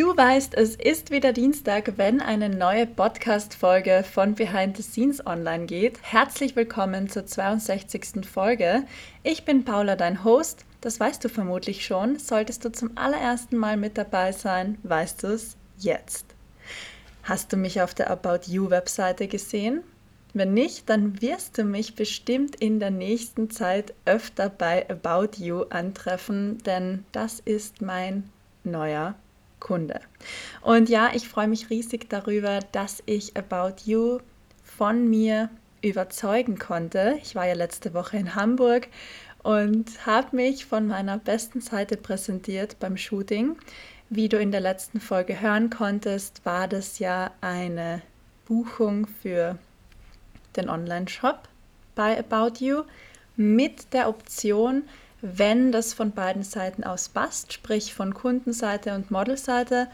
Du weißt, es ist wieder Dienstag, wenn eine neue Podcast-Folge von Behind the Scenes online geht. Herzlich willkommen zur 62. Folge. Ich bin Paula, dein Host. Das weißt du vermutlich schon. Solltest du zum allerersten Mal mit dabei sein, weißt du es jetzt. Hast du mich auf der About You Webseite gesehen? Wenn nicht, dann wirst du mich bestimmt in der nächsten Zeit öfter bei About You antreffen, denn das ist mein neuer Kunde. Und ja, ich freue mich riesig darüber, dass ich About You von mir überzeugen konnte. Ich war ja letzte Woche in Hamburg und habe mich von meiner besten Seite präsentiert beim Shooting. Wie du in der letzten Folge hören konntest, war das ja eine Buchung für den Online-Shop bei About You mit der Option, wenn das von beiden Seiten aus passt, sprich von Kundenseite und Modelseite,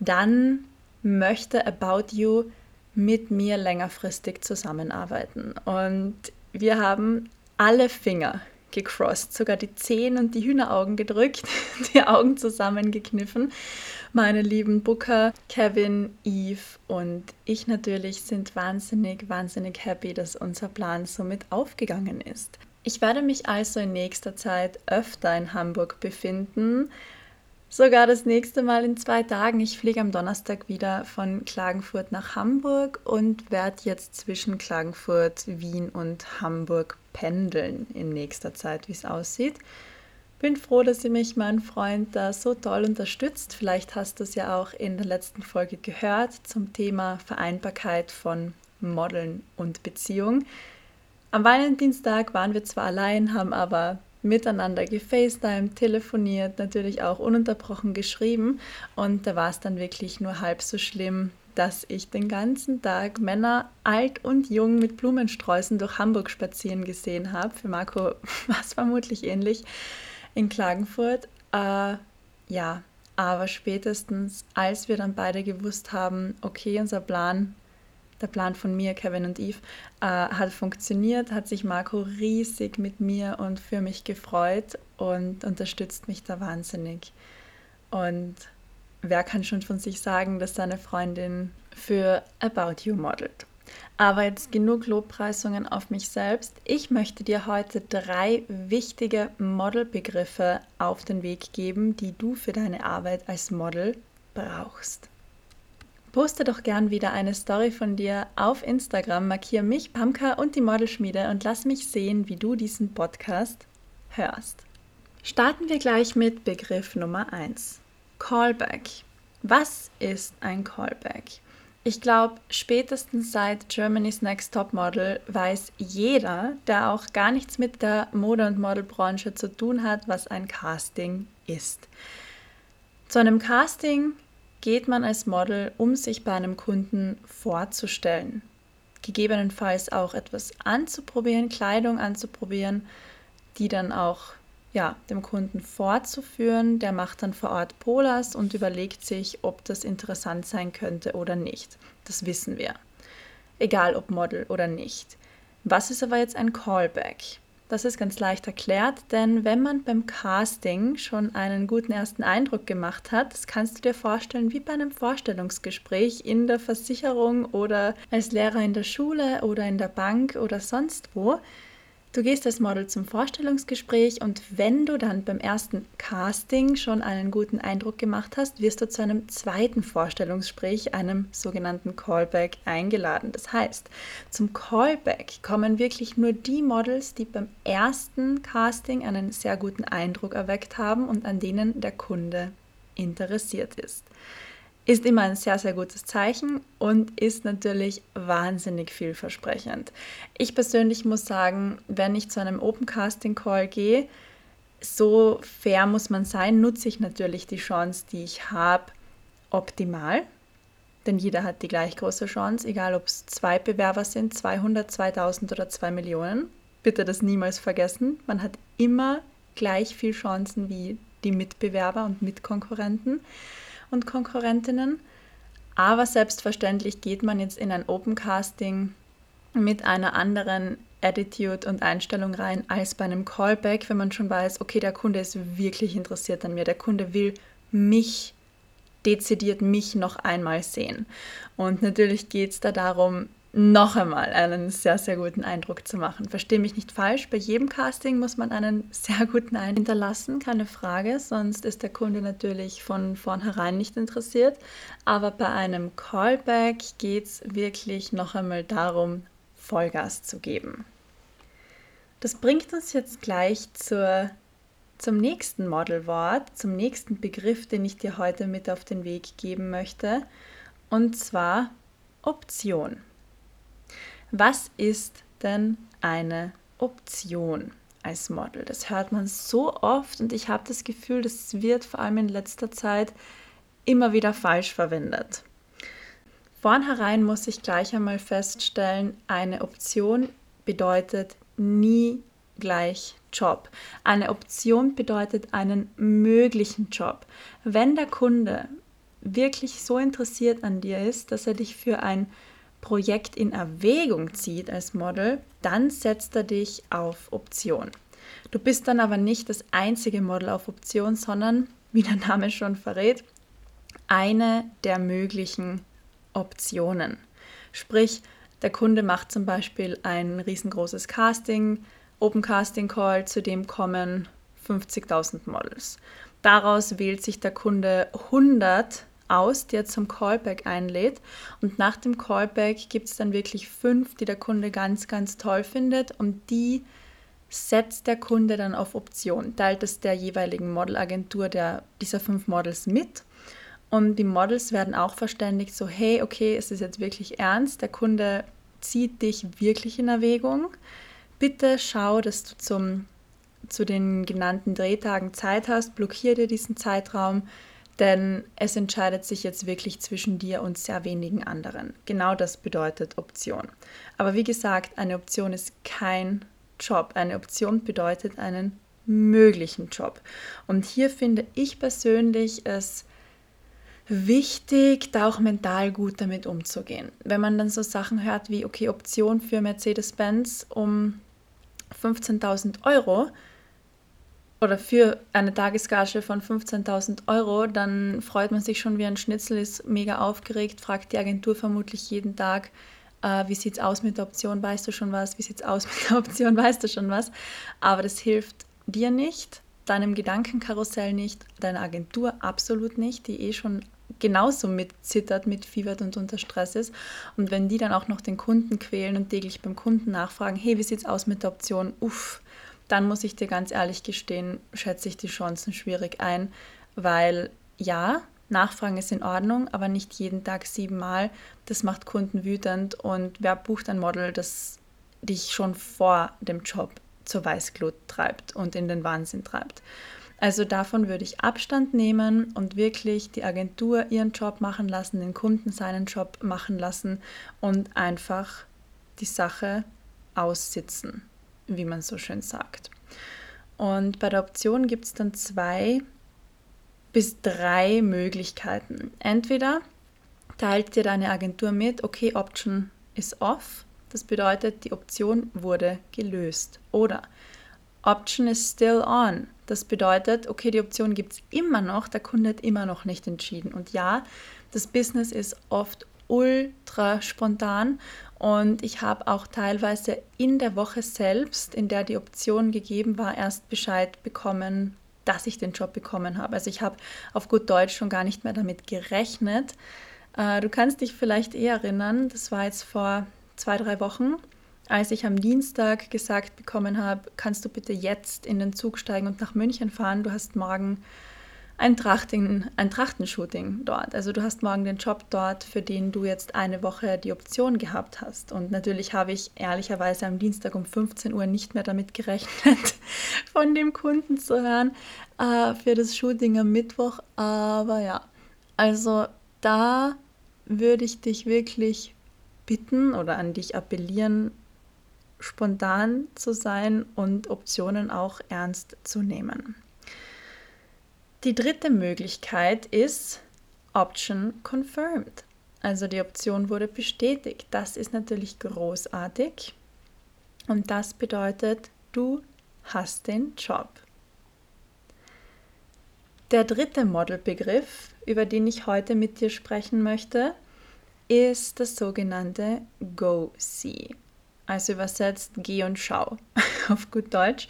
dann möchte About You mit mir längerfristig zusammenarbeiten. Und wir haben alle Finger gecrossed, sogar die Zehen und die Hühneraugen gedrückt, die Augen zusammengekniffen. Meine lieben Booker, Kevin, Eve und ich natürlich sind wahnsinnig, wahnsinnig happy, dass unser Plan somit aufgegangen ist. Ich werde mich also in nächster Zeit öfter in Hamburg befinden. Sogar das nächste Mal in zwei Tagen. Ich fliege am Donnerstag wieder von Klagenfurt nach Hamburg und werde jetzt zwischen Klagenfurt, Wien und Hamburg pendeln in nächster Zeit, wie es aussieht. Bin froh, dass ihr mich, mein Freund, da so toll unterstützt. Vielleicht hast du es ja auch in der letzten Folge gehört zum Thema Vereinbarkeit von Modeln und Beziehung. Am Valentinstag waren wir zwar allein, haben aber miteinander gefacetimed, telefoniert, natürlich auch ununterbrochen geschrieben und da war es dann wirklich nur halb so schlimm, dass ich den ganzen Tag Männer alt und jung mit Blumensträußen durch Hamburg spazieren gesehen habe. Für Marco war es vermutlich ähnlich in Klagenfurt. Äh, ja, aber spätestens, als wir dann beide gewusst haben, okay, unser Plan der Plan von mir, Kevin und Eve, äh, hat funktioniert, hat sich Marco riesig mit mir und für mich gefreut und unterstützt mich da wahnsinnig. Und wer kann schon von sich sagen, dass seine Freundin für About You modelt? Aber jetzt genug Lobpreisungen auf mich selbst. Ich möchte dir heute drei wichtige Modelbegriffe auf den Weg geben, die du für deine Arbeit als Model brauchst. Poste doch gern wieder eine Story von dir auf Instagram, markiere mich, Pamka und die Modelschmiede und lass mich sehen, wie du diesen Podcast hörst. Starten wir gleich mit Begriff Nummer 1. Callback. Was ist ein Callback? Ich glaube, spätestens seit Germany's Next Top Model weiß jeder, der auch gar nichts mit der Mode- und Modelbranche zu tun hat, was ein Casting ist. Zu einem Casting geht man als Model, um sich bei einem Kunden vorzustellen. Gegebenenfalls auch etwas anzuprobieren, Kleidung anzuprobieren, die dann auch ja, dem Kunden vorzuführen. Der macht dann vor Ort Polas und überlegt sich, ob das interessant sein könnte oder nicht. Das wissen wir. Egal ob Model oder nicht. Was ist aber jetzt ein Callback? Das ist ganz leicht erklärt, denn wenn man beim Casting schon einen guten ersten Eindruck gemacht hat, das kannst du dir vorstellen wie bei einem Vorstellungsgespräch in der Versicherung oder als Lehrer in der Schule oder in der Bank oder sonst wo, Du gehst als Model zum Vorstellungsgespräch und wenn du dann beim ersten Casting schon einen guten Eindruck gemacht hast, wirst du zu einem zweiten Vorstellungsgespräch, einem sogenannten Callback, eingeladen. Das heißt, zum Callback kommen wirklich nur die Models, die beim ersten Casting einen sehr guten Eindruck erweckt haben und an denen der Kunde interessiert ist ist immer ein sehr, sehr gutes Zeichen und ist natürlich wahnsinnig vielversprechend. Ich persönlich muss sagen, wenn ich zu einem Open Casting Call gehe, so fair muss man sein, nutze ich natürlich die Chance, die ich habe, optimal. denn jeder hat die gleich große Chance, egal ob es zwei Bewerber sind, 200, 2000 oder 2 Millionen. Bitte das niemals vergessen. Man hat immer gleich viel Chancen wie die Mitbewerber und Mitkonkurrenten und Konkurrentinnen. Aber selbstverständlich geht man jetzt in ein Open Casting mit einer anderen Attitude und Einstellung rein als bei einem Callback, wenn man schon weiß, okay, der Kunde ist wirklich interessiert an mir, der Kunde will mich dezidiert mich noch einmal sehen. Und natürlich geht es da darum, noch einmal einen sehr, sehr guten Eindruck zu machen. Verstehe mich nicht falsch, bei jedem Casting muss man einen sehr guten Eindruck hinterlassen, keine Frage, sonst ist der Kunde natürlich von vornherein nicht interessiert. Aber bei einem Callback geht es wirklich noch einmal darum, Vollgas zu geben. Das bringt uns jetzt gleich zur, zum nächsten Modelwort, zum nächsten Begriff, den ich dir heute mit auf den Weg geben möchte, und zwar Option. Was ist denn eine Option als Model? Das hört man so oft und ich habe das Gefühl, das wird vor allem in letzter Zeit immer wieder falsch verwendet. Vornherein muss ich gleich einmal feststellen, eine Option bedeutet nie gleich Job. Eine Option bedeutet einen möglichen Job. Wenn der Kunde wirklich so interessiert an dir ist, dass er dich für ein Projekt in Erwägung zieht als Model, dann setzt er dich auf Option. Du bist dann aber nicht das einzige Model auf Option, sondern, wie der Name schon verrät, eine der möglichen Optionen. Sprich, der Kunde macht zum Beispiel ein riesengroßes Casting, Open Casting Call, zu dem kommen 50.000 Models. Daraus wählt sich der Kunde 100 aus, die er zum Callback einlädt. Und nach dem Callback gibt es dann wirklich fünf, die der Kunde ganz, ganz toll findet. Und die setzt der Kunde dann auf Option, teilt es der jeweiligen Modelagentur der, dieser fünf Models mit und die Models werden auch verständigt, so hey, okay, es ist jetzt wirklich ernst, der Kunde zieht dich wirklich in Erwägung. Bitte schau, dass du zum, zu den genannten Drehtagen Zeit hast, blockier dir diesen Zeitraum, denn es entscheidet sich jetzt wirklich zwischen dir und sehr wenigen anderen. Genau das bedeutet Option. Aber wie gesagt, eine Option ist kein Job. Eine Option bedeutet einen möglichen Job. Und hier finde ich persönlich es wichtig, da auch mental gut damit umzugehen. Wenn man dann so Sachen hört wie, okay, Option für Mercedes-Benz um 15.000 Euro oder für eine Tagesgage von 15.000 Euro, dann freut man sich schon wie ein Schnitzel, ist mega aufgeregt, fragt die Agentur vermutlich jeden Tag, äh, wie sieht es aus mit der Option, weißt du schon was, wie sieht es aus mit der Option, weißt du schon was. Aber das hilft dir nicht, deinem Gedankenkarussell nicht, deiner Agentur absolut nicht, die eh schon genauso mitzittert, mitfiebert und unter Stress ist. Und wenn die dann auch noch den Kunden quälen und täglich beim Kunden nachfragen, hey, wie sieht es aus mit der Option? Uff, dann muss ich dir ganz ehrlich gestehen, schätze ich die Chancen schwierig ein, weil ja, Nachfragen ist in Ordnung, aber nicht jeden Tag siebenmal. Das macht Kunden wütend und wer bucht ein Model, das dich schon vor dem Job zur Weißglut treibt und in den Wahnsinn treibt. Also davon würde ich Abstand nehmen und wirklich die Agentur ihren Job machen lassen, den Kunden seinen Job machen lassen und einfach die Sache aussitzen, wie man so schön sagt. Und bei der Option gibt es dann zwei bis drei Möglichkeiten. Entweder teilt dir deine Agentur mit, okay, Option ist off, das bedeutet, die Option wurde gelöst. Oder Option is still on. Das bedeutet, okay, die Option gibt es immer noch, der Kunde hat immer noch nicht entschieden. Und ja, das Business ist oft ultra spontan und ich habe auch teilweise in der Woche selbst, in der die Option gegeben war, erst Bescheid bekommen, dass ich den Job bekommen habe. Also ich habe auf gut Deutsch schon gar nicht mehr damit gerechnet. Äh, du kannst dich vielleicht eh erinnern, das war jetzt vor zwei, drei Wochen als ich am Dienstag gesagt bekommen habe, kannst du bitte jetzt in den Zug steigen und nach München fahren, du hast morgen ein, Trachten, ein Trachtenshooting dort. Also du hast morgen den Job dort, für den du jetzt eine Woche die Option gehabt hast. Und natürlich habe ich ehrlicherweise am Dienstag um 15 Uhr nicht mehr damit gerechnet, von dem Kunden zu hören äh, für das Shooting am Mittwoch. Aber ja, also da würde ich dich wirklich bitten oder an dich appellieren, spontan zu sein und Optionen auch ernst zu nehmen. Die dritte Möglichkeit ist Option Confirmed. Also die Option wurde bestätigt. Das ist natürlich großartig. Und das bedeutet, du hast den Job. Der dritte Modelbegriff, über den ich heute mit dir sprechen möchte, ist das sogenannte Go-See. Also übersetzt Geh und Schau auf gut Deutsch.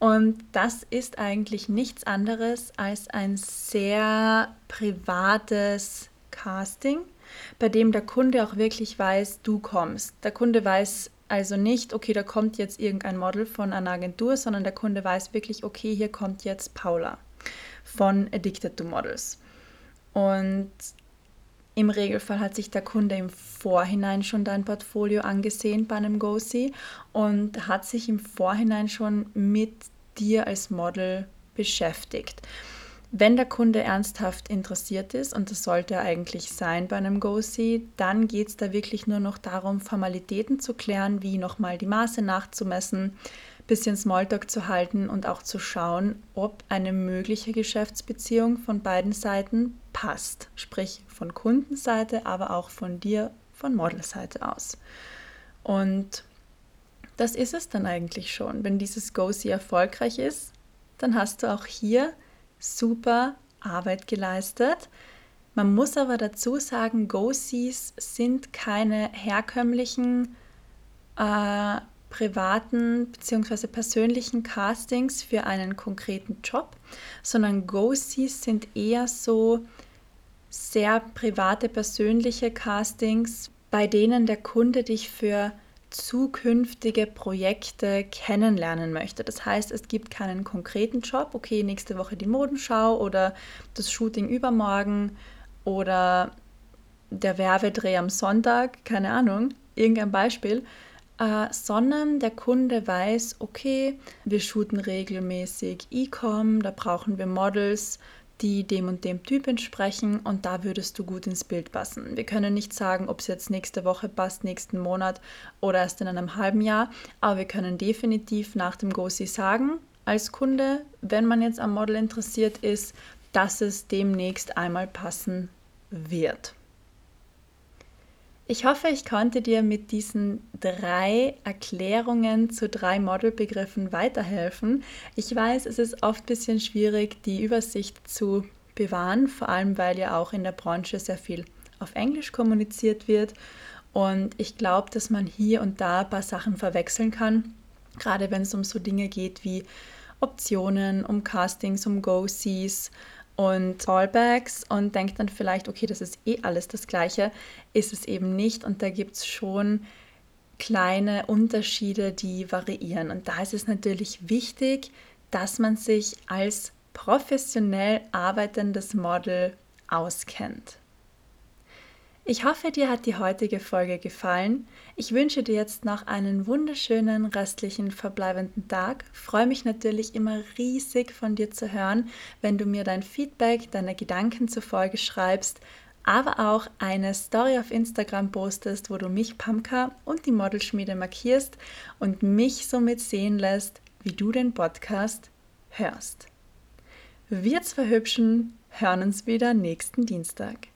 Und das ist eigentlich nichts anderes als ein sehr privates Casting, bei dem der Kunde auch wirklich weiß, du kommst. Der Kunde weiß also nicht, okay, da kommt jetzt irgendein Model von einer Agentur, sondern der Kunde weiß wirklich, okay, hier kommt jetzt Paula von Addicted to Models. Und im Regelfall hat sich der Kunde im Vorhinein schon dein Portfolio angesehen bei einem GoSee und hat sich im Vorhinein schon mit dir als Model beschäftigt. Wenn der Kunde ernsthaft interessiert ist, und das sollte er eigentlich sein bei einem Go-See, dann geht es da wirklich nur noch darum, Formalitäten zu klären, wie nochmal die Maße nachzumessen, bisschen Smalltalk zu halten und auch zu schauen, ob eine mögliche Geschäftsbeziehung von beiden Seiten passt. Sprich von Kundenseite, aber auch von dir, von Modelseite aus. Und das ist es dann eigentlich schon. Wenn dieses Go-See erfolgreich ist, dann hast du auch hier super Arbeit geleistet. Man muss aber dazu sagen, Go-Sees sind keine herkömmlichen äh, privaten bzw. persönlichen Castings für einen konkreten Job, sondern Go-Sees sind eher so sehr private, persönliche Castings, bei denen der Kunde dich für zukünftige Projekte kennenlernen möchte. Das heißt, es gibt keinen konkreten Job, okay, nächste Woche die Modenschau oder das Shooting übermorgen oder der Werbedreh am Sonntag, keine Ahnung, irgendein Beispiel, äh, sondern der Kunde weiß, okay, wir shooten regelmäßig E-Com, da brauchen wir Models, die dem und dem Typ entsprechen und da würdest du gut ins Bild passen. Wir können nicht sagen, ob es jetzt nächste Woche passt, nächsten Monat oder erst in einem halben Jahr, aber wir können definitiv nach dem GoSee sagen, als Kunde, wenn man jetzt am Model interessiert ist, dass es demnächst einmal passen wird. Ich hoffe, ich konnte dir mit diesen drei Erklärungen zu drei Modelbegriffen weiterhelfen. Ich weiß, es ist oft ein bisschen schwierig, die Übersicht zu bewahren, vor allem weil ja auch in der Branche sehr viel auf Englisch kommuniziert wird. Und ich glaube, dass man hier und da ein paar Sachen verwechseln kann, gerade wenn es um so Dinge geht wie Optionen, um Castings, um Go-Sees und Callbacks und denkt dann vielleicht, okay, das ist eh alles das gleiche, ist es eben nicht und da gibt es schon kleine Unterschiede, die variieren. Und da ist es natürlich wichtig, dass man sich als professionell arbeitendes Model auskennt. Ich hoffe, dir hat die heutige Folge gefallen. Ich wünsche dir jetzt noch einen wunderschönen restlichen verbleibenden Tag. Freue mich natürlich immer riesig von dir zu hören, wenn du mir dein Feedback, deine Gedanken zur Folge schreibst, aber auch eine Story auf Instagram postest, wo du mich, Pamka und die Modelschmiede markierst und mich somit sehen lässt, wie du den Podcast hörst. Wir zwei Hübschen hören uns wieder nächsten Dienstag.